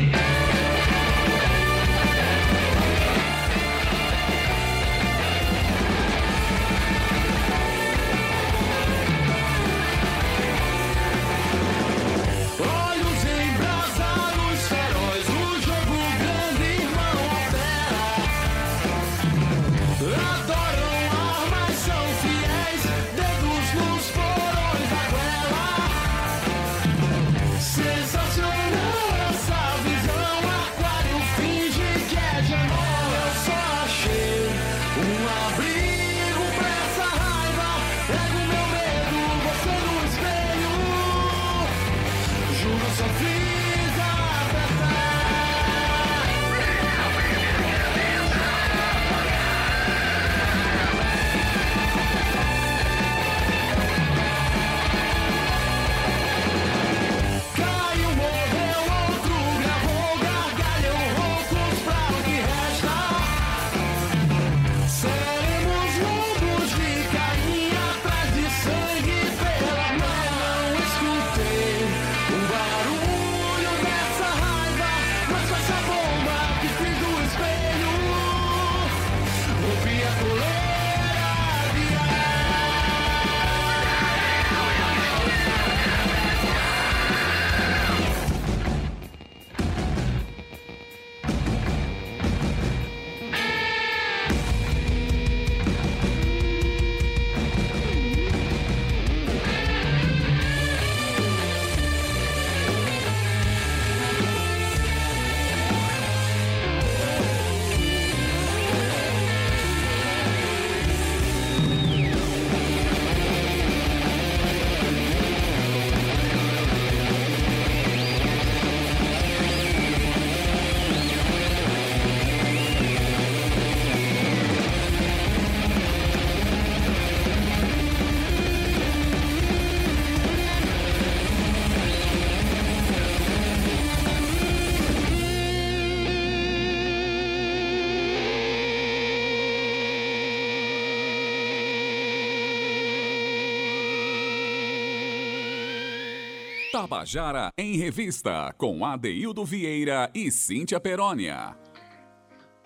Tabajara em Revista, com Adeildo Vieira e Cíntia Perónia.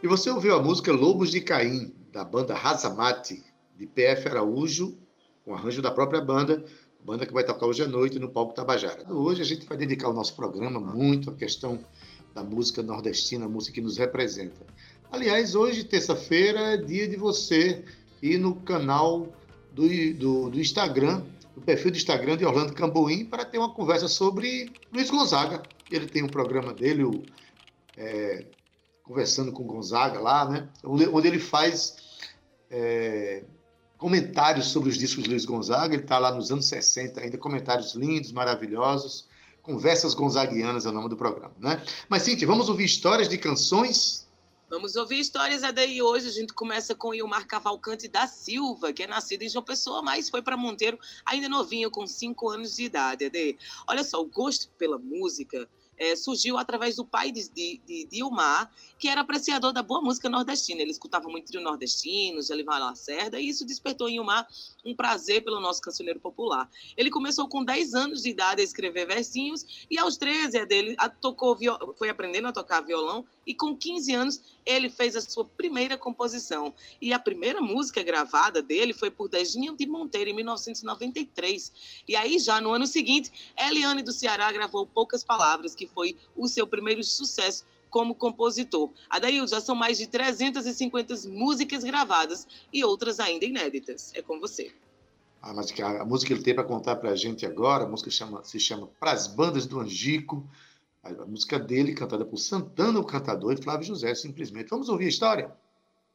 E você ouviu a música Lobos de Caim, da banda Razamate, de PF Araújo, com arranjo da própria banda, banda que vai tocar hoje à noite no palco Tabajara. Hoje a gente vai dedicar o nosso programa muito à questão da música nordestina, a música que nos representa. Aliás, hoje, terça-feira, é dia de você ir no canal do, do, do Instagram no perfil do Instagram de Orlando Cambuim para ter uma conversa sobre Luiz Gonzaga. Ele tem um programa dele, o, é, Conversando com Gonzaga lá, né? Onde, ele faz é, comentários sobre os discos de Luiz Gonzaga. Ele está lá nos anos 60, ainda comentários lindos, maravilhosos. Conversas Gonzaguianas é o nome do programa, né? Mas, Cintia, vamos ouvir histórias de canções Vamos ouvir histórias é daí hoje. A gente começa com Ilmar Cavalcante da Silva, que é nascido em João Pessoa, mas foi para Monteiro ainda novinho, com 5 anos de idade. Ade. Olha só, o gosto pela música é, surgiu através do pai de, de, de, Dilmar, que era apreciador da boa música nordestina. Ele escutava muito trio nordestino, Gelivar Lacerda, e isso despertou em Dilmar um prazer pelo nosso cancioneiro popular. Ele começou com 10 anos de idade a escrever versinhos, e aos 13 é dele, a, tocou, foi aprendendo a tocar violão, e com 15 anos ele fez a sua primeira composição. E a primeira música gravada dele foi por Dejinha de Monteiro, em 1993. E aí, já no ano seguinte, Eliane do Ceará gravou Poucas Palavras, que foi o seu primeiro sucesso como compositor. Adail, já são mais de 350 músicas gravadas e outras ainda inéditas. É com você. Ah, mas a, a música que ele tem para contar para a gente agora, a música chama, se chama Pras Bandas do Angico, a, música dele, cantada por Santana, o cantador, e Flávio José, simplesmente. Vamos ouvir a história?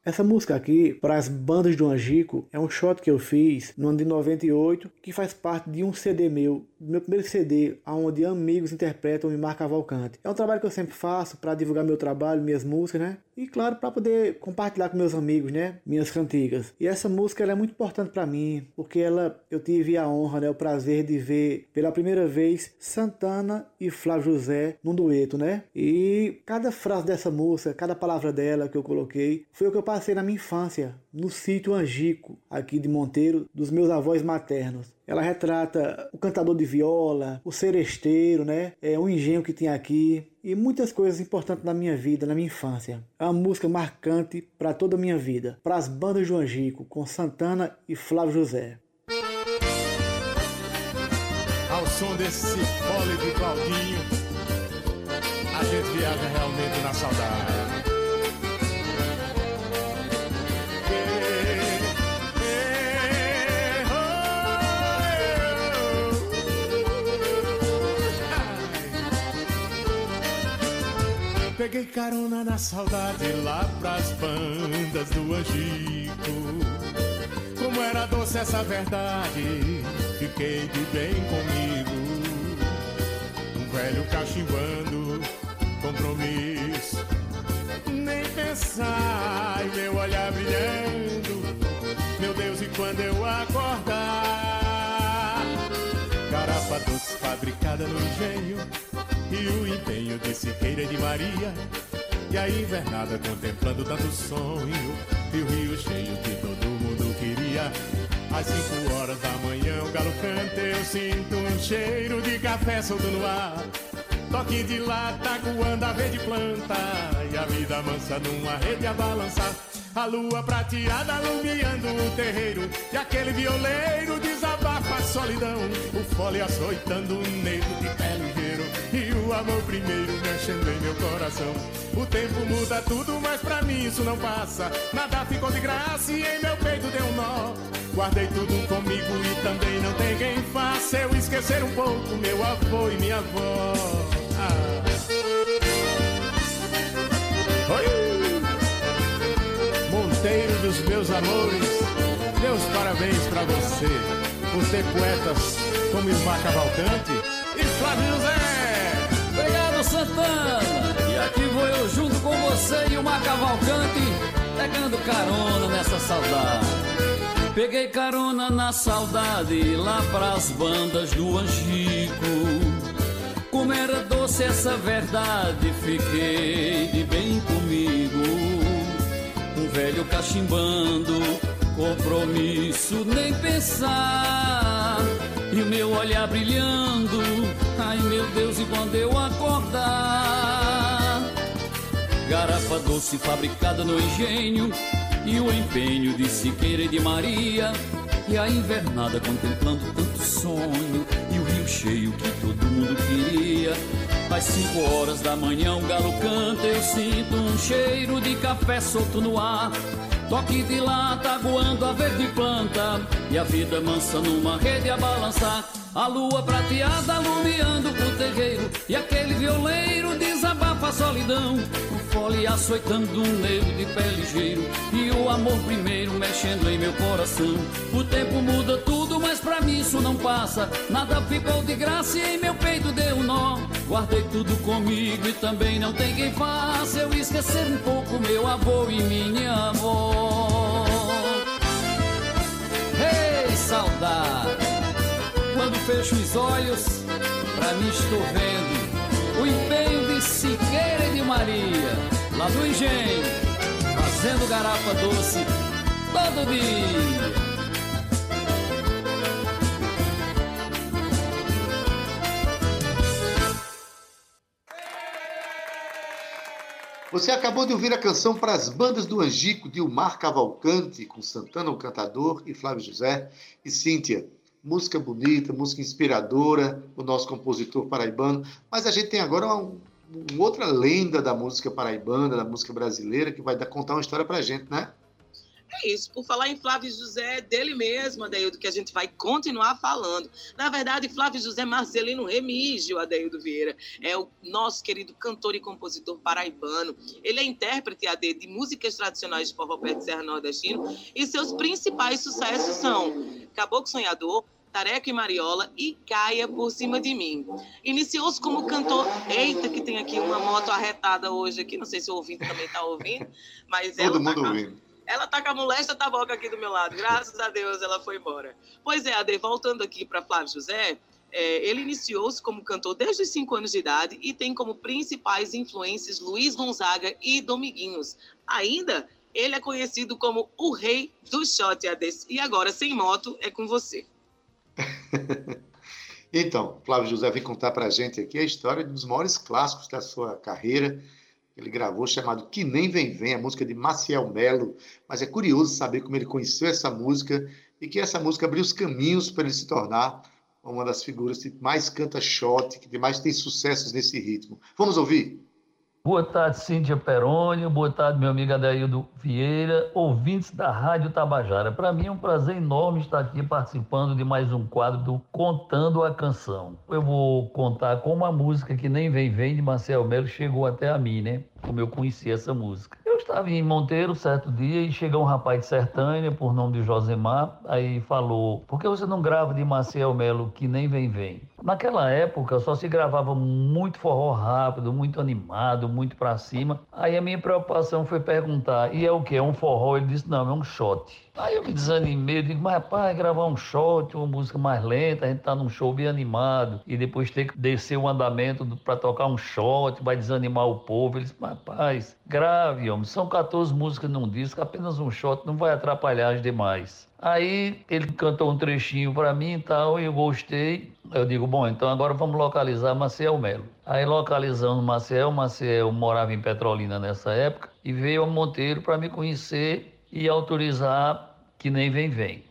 Essa música aqui, para as bandas do Angico, é um shot que eu fiz no ano de 98, que faz parte de um CD meu, meu primeiro CD, onde amigos interpretam o Mar Cavalcante. É um trabalho que eu sempre faço para divulgar meu trabalho, minhas músicas, né? E claro, para poder compartilhar com meus amigos, né? Minhas cantigas. E essa música é muito importante para mim, porque ela eu tive a honra, né, o prazer de ver pela primeira vez Santana e Flávio José num dueto, né? E cada frase dessa música, cada palavra dela que eu coloquei, foi o que eu passei na minha infância, no sítio Angico, aqui de Monteiro, dos meus avós maternos. Ela retrata o cantador de viola, o seresteiro, né? É o engenho que tinha aqui e muitas coisas importantes na minha vida, na minha infância. É uma música marcante para toda a minha vida, para as bandas do Angico, com Santana e Flávio José. Ao som desse fole de Claudinho, a gente viaja realmente na saudade. Peguei carona na saudade lá pras bandas do Angico. Como era doce essa verdade, fiquei de bem comigo. Um velho cachimbando, compromisso. Nem pensar, e meu olhar brilhando. Meu Deus, e quando eu acordar? Garapa doce fabricada no engenho e o empenho de Siqueira e de Maria. E a invernada contemplando tanto sonho E o rio cheio que todo mundo queria. Às cinco horas da manhã o galo canta Eu sinto um cheiro de café solto no ar. Toque de lata coando a verde planta E a vida mansa numa rede a balançar. A lua prateada alumiando o terreiro E aquele violeiro desabafa a solidão. O fole açoitando um negro de pé ligeiro E amor primeiro mexendo em meu coração O tempo muda tudo, mas pra mim isso não passa Nada ficou de graça e em meu peito deu um nó Guardei tudo comigo e também não tem quem faça Eu esquecer um pouco meu avô e minha avó ah. Oi! Monteiro dos meus amores, meus parabéns pra você, por ter poetas como Ismar Cavalcante e Flávio José. Santana. E aqui vou eu junto com você e o Mar Cavalcante, pegando carona nessa saudade. Peguei carona na saudade lá pras bandas do Angico. Como era doce essa verdade, fiquei de bem comigo um velho cachimbando, compromisso nem pensar. E o meu olhar brilhando, ai meu Deus, e quando eu acordar? Garrafa doce fabricada no engenho, e o empenho de Siqueira e de Maria. E a invernada contemplando tanto sonho, e o rio cheio que todo mundo queria. Às cinco horas da manhã o galo canta, eu sinto um cheiro de café solto no ar. Toque de lata, aguando a verde planta E a vida mansa numa rede a balançar. A lua prateada alumiando o terreiro E aquele violeiro desabafa a solidão. O fole açoitando um negro de pé ligeiro E o amor primeiro mexendo em meu coração. O tempo muda tudo, pra mim isso não passa. Nada ficou de graça e em meu peito deu um nó. Guardei tudo comigo e também não tem quem faça Eu esquecer um pouco meu avô e minha avó. Ei, saudade. Quando fecho os olhos, pra mim estou vendo O empenho de Siqueira e de Maria Lá do engenho, fazendo garapa doce todo dia Você acabou de ouvir a canção para as bandas do Angico, de Umar Cavalcante, com Santana o Cantador e Flávio José e Cíntia. Música bonita, música inspiradora, o nosso compositor paraibano. Mas a gente tem agora uma, uma outra lenda da música paraibana, da música brasileira, que vai dar, contar uma história para a gente, né? É isso, por falar em Flávio José, dele mesmo, Adeildo, que a gente vai continuar falando. Na verdade, Flávio José Marcelino Remígio, Adeildo Vieira, é o nosso querido cantor e compositor paraibano. Ele é intérprete AD de músicas tradicionais de forró de Serra Nordestino e seus principais sucessos são Caboclo Sonhador, Tareca e Mariola e Caia por cima de mim. Iniciou-se como cantor. Eita, que tem aqui uma moto arretada hoje aqui. Não sei se o ouvinte também está ouvindo, mas Todo ela mundo tá... ouvindo. Ela tá com a molesta taboca aqui do meu lado. Graças a Deus ela foi embora. Pois é, Ade, voltando aqui para Flávio José, é, ele iniciou-se como cantor desde os 5 anos de idade e tem como principais influências Luiz Gonzaga e Dominguinhos. Ainda, ele é conhecido como o rei do shot. E agora, sem moto, é com você. então, Flávio José vem contar para a gente aqui a história dos maiores clássicos da sua carreira ele gravou chamado Que Nem Vem Vem, a música de Maciel Melo. Mas é curioso saber como ele conheceu essa música e que essa música abriu os caminhos para ele se tornar uma das figuras que mais canta shot, que mais tem sucessos nesse ritmo. Vamos ouvir? Boa tarde, Cíntia Perônio. Boa tarde, meu amigo Adaildo Vieira, ouvintes da Rádio Tabajara. Para mim é um prazer enorme estar aqui participando de mais um quadro do Contando a Canção. Eu vou contar como a música que nem vem vem de Marcel Melo chegou até a mim, né? Como eu conheci essa música. Eu estava em Monteiro certo dia e chegou um rapaz de Sertânia, por nome de Josemar, aí falou: Por que você não grava de Marcel Melo que nem vem vem? Naquela época só se gravava muito forró rápido, muito animado, muito para cima. Aí a minha preocupação foi perguntar: e é o que? É um forró? Ele disse: não, é um shot. Aí eu me desanimei, digo, mas rapaz, gravar um shot, uma música mais lenta, a gente tá num show bem animado, e depois ter que descer o andamento para tocar um shot, vai desanimar o povo. Ele disse, rapaz, grave, homem, são 14 músicas num disco, apenas um shot não vai atrapalhar as demais. Aí ele cantou um trechinho para mim e tal, e eu gostei. Eu digo, bom, então agora vamos localizar Maciel Melo. Aí localizando Maciel, Maciel morava em Petrolina nessa época, e veio a Monteiro para me conhecer e autorizar que nem vem vem.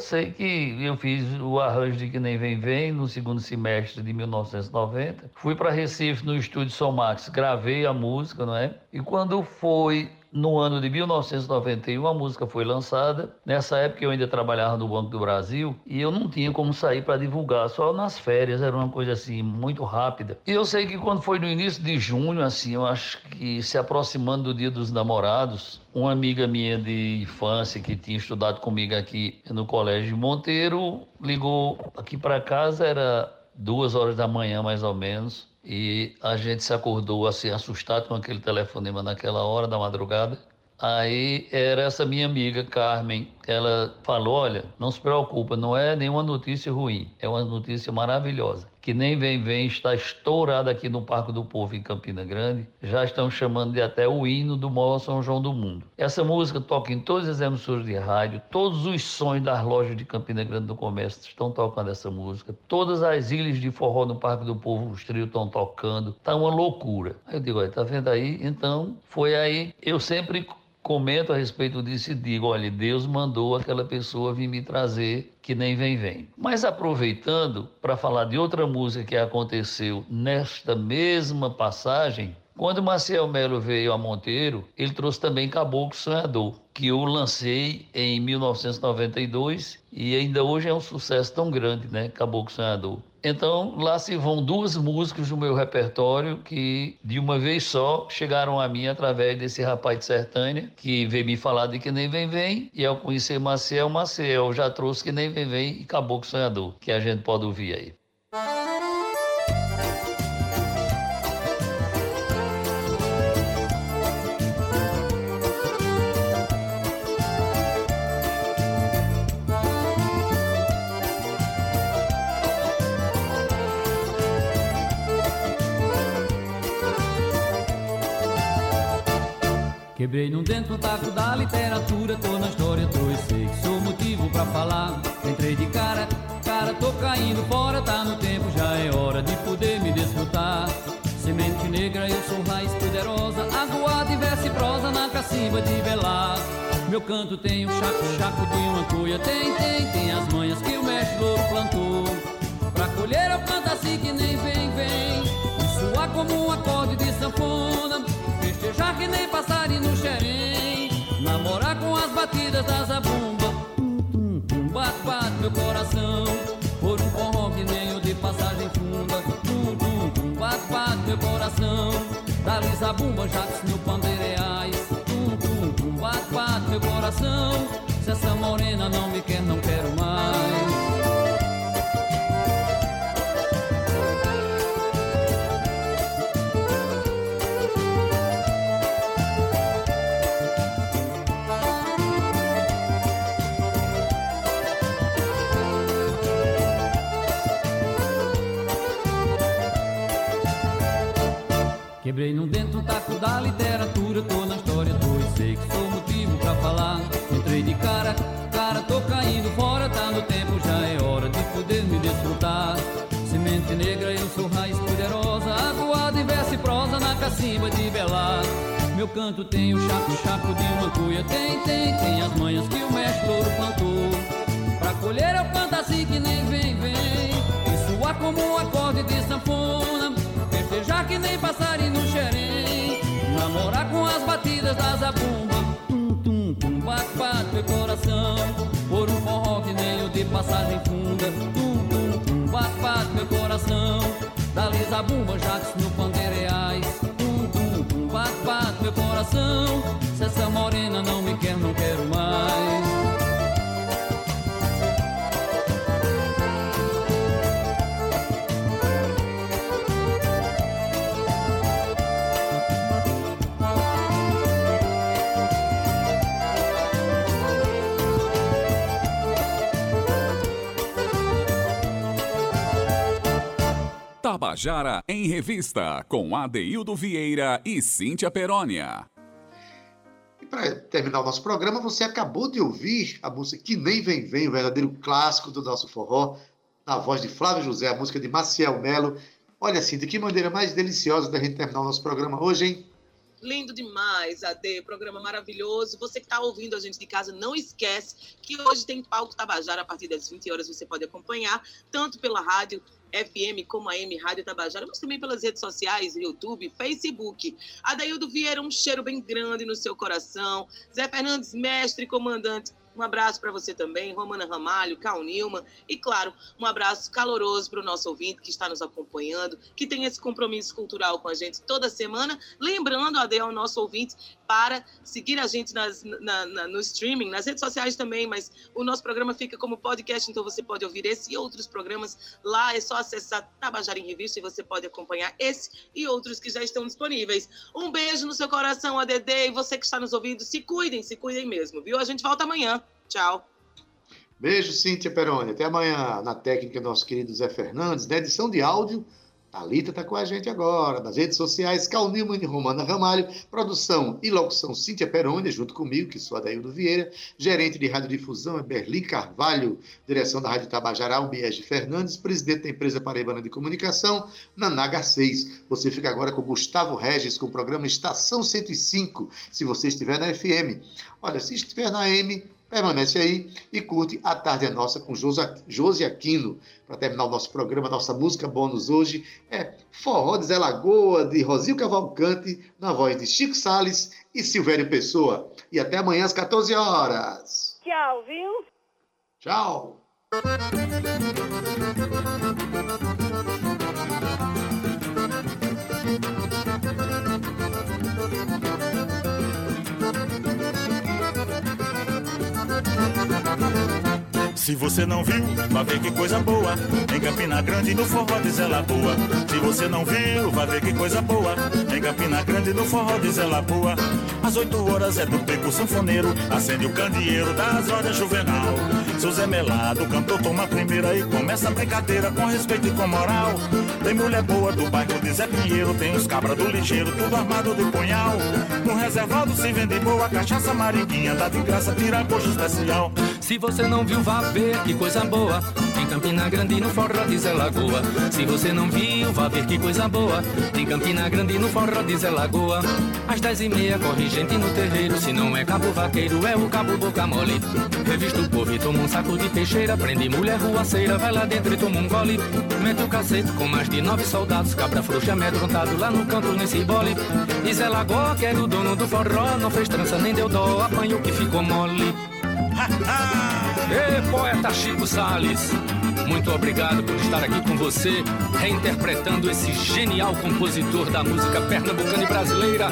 Eu sei que eu fiz o arranjo de que nem vem vem no segundo semestre de 1990. Fui para Recife no estúdio Somax, gravei a música, não é? E quando foi no ano de 1991, a música foi lançada. Nessa época eu ainda trabalhava no Banco do Brasil e eu não tinha como sair para divulgar, só nas férias, era uma coisa assim muito rápida. E eu sei que quando foi no início de junho, assim, eu acho que se aproximando do Dia dos Namorados, uma amiga minha de infância que tinha estudado comigo aqui no Colégio Monteiro ligou aqui para casa, era duas horas da manhã mais ou menos e a gente se acordou assim, assustado com aquele telefonema naquela hora da madrugada. Aí era essa minha amiga Carmen, ela falou: Olha, não se preocupa, não é nenhuma notícia ruim, é uma notícia maravilhosa. Que nem vem, vem, está estourada aqui no Parque do Povo em Campina Grande. Já estão chamando de até o hino do maior São João do mundo. Essa música toca em todas as emissoras de rádio, todos os sons das lojas de Campina Grande do Comércio estão tocando essa música. Todas as ilhas de forró no Parque do Povo, os trios estão tocando. Tá uma loucura. Aí eu digo: Olha, tá vendo aí? Então, foi aí. Eu sempre comento a respeito disso e digo: olha, Deus mandou aquela pessoa vir me trazer que nem vem, vem. Mas aproveitando para falar de outra música que aconteceu nesta mesma passagem, Quando Marcel Melo veio a Monteiro, ele trouxe também Caboclo Sonhador, que eu lancei em 1992 e ainda hoje é um sucesso tão grande, né? Caboclo Sonhador. Então, lá se vão duas músicas do meu repertório que, de uma vez só, chegaram a mim através desse rapaz de Sertânia, que veio me falar de Que Nem Vem Vem, e ao conhecer Maciel, Maciel já trouxe Que Nem Vem Vem e Caboclo Sonhador, que a gente pode ouvir aí. Quebrei num dentro taco da literatura, tô na história, tô e sei que sou motivo pra falar. Entrei de cara, cara, tô caindo fora, tá no tempo, já é hora de poder me desfrutar. Semente negra, eu sou raiz poderosa, aguada e verso e prosa na cacimba de velar. Meu canto tem um chaco, chaco de uma cuia, tem, tem, tem as manhas que o mestre louro plantou. Pra colher eu canto assim que nem vem, vem, suar como um acorde de sanfona. Festejar que nem passarinho no xerém Namorar com as batidas da zabumba bate, bate meu coração Por um forró que nem o de passagem funda. Tum, tum, tum, bate, bate meu coração Dali zabumba, jatos no pandeireais Tum, tum, tum, bate, bate meu coração Se essa morena não me quer, não quero mais Quebrei num dentro um taco da literatura, tô na história, tô e sei que sou motivo pra falar. Entrei de cara, cara, tô caindo fora, tá no tempo, já é hora de poder me desfrutar. Semente negra, eu sou raiz poderosa, aguada e verso e prosa na cacimba de belar. Meu canto tem o chaco, chaco de uma cuia, tem, tem, tem as manhas que o mestre louro plantou. Pra colher eu canto assim que nem vem, vem, e suar como um acorde de sanfona. Festejar que nem passarinho no xerém. Namorar com as batidas da zabumba. Tum, tum, tum, bate, bate meu coração. Por um forró que nem o de passagem funda. Tum, tum, tum, bate, bate meu coração. Dali zabumba, jatos no pandeireais Tum, tum, tum, bate, bate meu coração. Se essa morena não me quer, não quero Tabajara em Revista, com Adeildo Vieira e Cíntia Perónia. E para terminar o nosso programa, você acabou de ouvir a música Que Nem Vem Vem, o verdadeiro clássico do nosso forró, na voz de Flávio José, a música de Maciel Melo. Olha, Cíntia, que maneira mais deliciosa da gente terminar o nosso programa hoje, hein? Lindo demais, AD, programa maravilhoso. Você que está ouvindo a gente de casa, não esquece que hoje tem Palco Tabajara a partir das 20 horas. Você pode acompanhar tanto pela rádio FM como a M Rádio Tabajara, mas também pelas redes sociais, YouTube, Facebook. Adaildo Vieira, um cheiro bem grande no seu coração. Zé Fernandes, mestre comandante um abraço para você também, Romana Ramalho, Cal Nilman. E, claro, um abraço caloroso para o nosso ouvinte que está nos acompanhando, que tem esse compromisso cultural com a gente toda semana. Lembrando, Ade, ao nosso ouvinte, para seguir a gente nas, na, na, no streaming, nas redes sociais também, mas o nosso programa fica como podcast, então você pode ouvir esse e outros programas lá. É só acessar Tabajara em Revista e você pode acompanhar esse e outros que já estão disponíveis. Um beijo no seu coração, ADD, e você que está nos ouvindo, se cuidem, se cuidem mesmo, viu? A gente volta amanhã. Tchau. Beijo, Cíntia Peroni. Até amanhã na técnica, nosso querido Zé Fernandes. Na edição de áudio, Thalita está com a gente agora. Nas redes sociais, Cal e Romana Ramalho. Produção e locução, Cíntia Peroni, junto comigo, que sou Adaildo Vieira. Gerente de radiodifusão é Berlim Carvalho. Direção da Rádio Tabajara, Albiege Fernandes. Presidente da empresa Paraibana de Comunicação, Nanaga 6. Você fica agora com Gustavo Regis, com o programa Estação 105, se você estiver na FM. Olha, se estiver na M Permanece aí e curte A Tarde é Nossa com Josi Aquino. Para terminar o nosso programa, nossa música bônus hoje é Forró de Zé Lagoa, de Rosil Cavalcante, na voz de Chico Sales e Silvério Pessoa. E até amanhã às 14 horas. Tchau, viu? Tchau. Se você não viu, vai ver que coisa boa. Em Campina Grande, no forró de Zé Lagoa. Se você não viu, vai ver que coisa boa. Em Campina Grande, no forró de Zé Lagoa. Às oito horas é do beco sanfoneiro. Acende o candeeiro das horas juvenal. Seu Zé Melado, cantor, toma a primeira e começa a brincadeira com respeito e com moral. Tem mulher boa do bairro de Zé Pinheiro. Tem os cabras do ligeiro, tudo armado de punhal. No reservado se vende boa cachaça mariquinha. Dá de graça, tira gosto especial. Se você não viu, vá ver que coisa boa. Em Campina Grande, no Forró de Zé Lagoa. Se você não viu, vá ver que coisa boa. Em Campina Grande, no Forró de Zé Lagoa. Às dez e meia corre gente no terreiro. Se não é cabo vaqueiro, é o cabo boca mole. Revista o povo e toma um saco de teixeira. Prende mulher ruaceira, vai lá dentro e toma um gole. Mete o cacete com mais de nove soldados. Cabra frouxa amedrontado lá no canto nesse bole. E Zé Lagoa, que era o dono do forró. Não fez trança nem deu dó, apanhou que ficou mole. Ê, poeta Chico Sales, muito obrigado por estar aqui com você, reinterpretando esse genial compositor da música pernambucana e brasileira,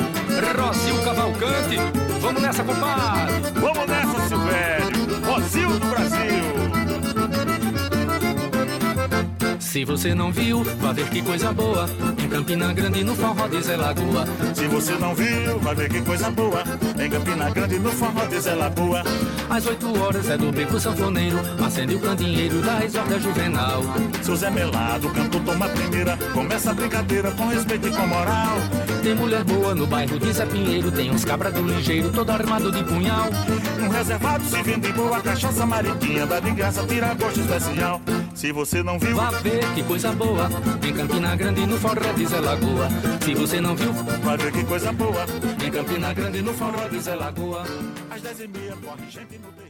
Rosil Cavalcante. Vamos nessa, compadre! Vamos nessa, Silvério! Rosil do Brasil! Se você não viu, vá ver que coisa boa. Em Campina Grande, no forró de Zé Lagoa. Se você não viu, vai ver que coisa boa. Em Campina Grande, no forró de Zé Lagoa. Às oito horas é do beco sanfoneiro. Acende o candeeiro da exorta juvenal. Seu Zé Melado, canto toma a primeira. Começa a brincadeira com respeito e com moral. Tem mulher boa no bairro de Zé Pinheiro. Tem uns cabra do ligeiro, todo armado de punhal. No reservado se vende boa cachaça mariquinha. Dá de graça, tira gosto especial. Se você não viu, vá ver que coisa boa. Em Campina Grande, no forró de Zé Lagoa. Se você não viu, vai ver que coisa boa. Em Campina Grande, no forró de Zé Lagoa. Às dez e meia corre gente no.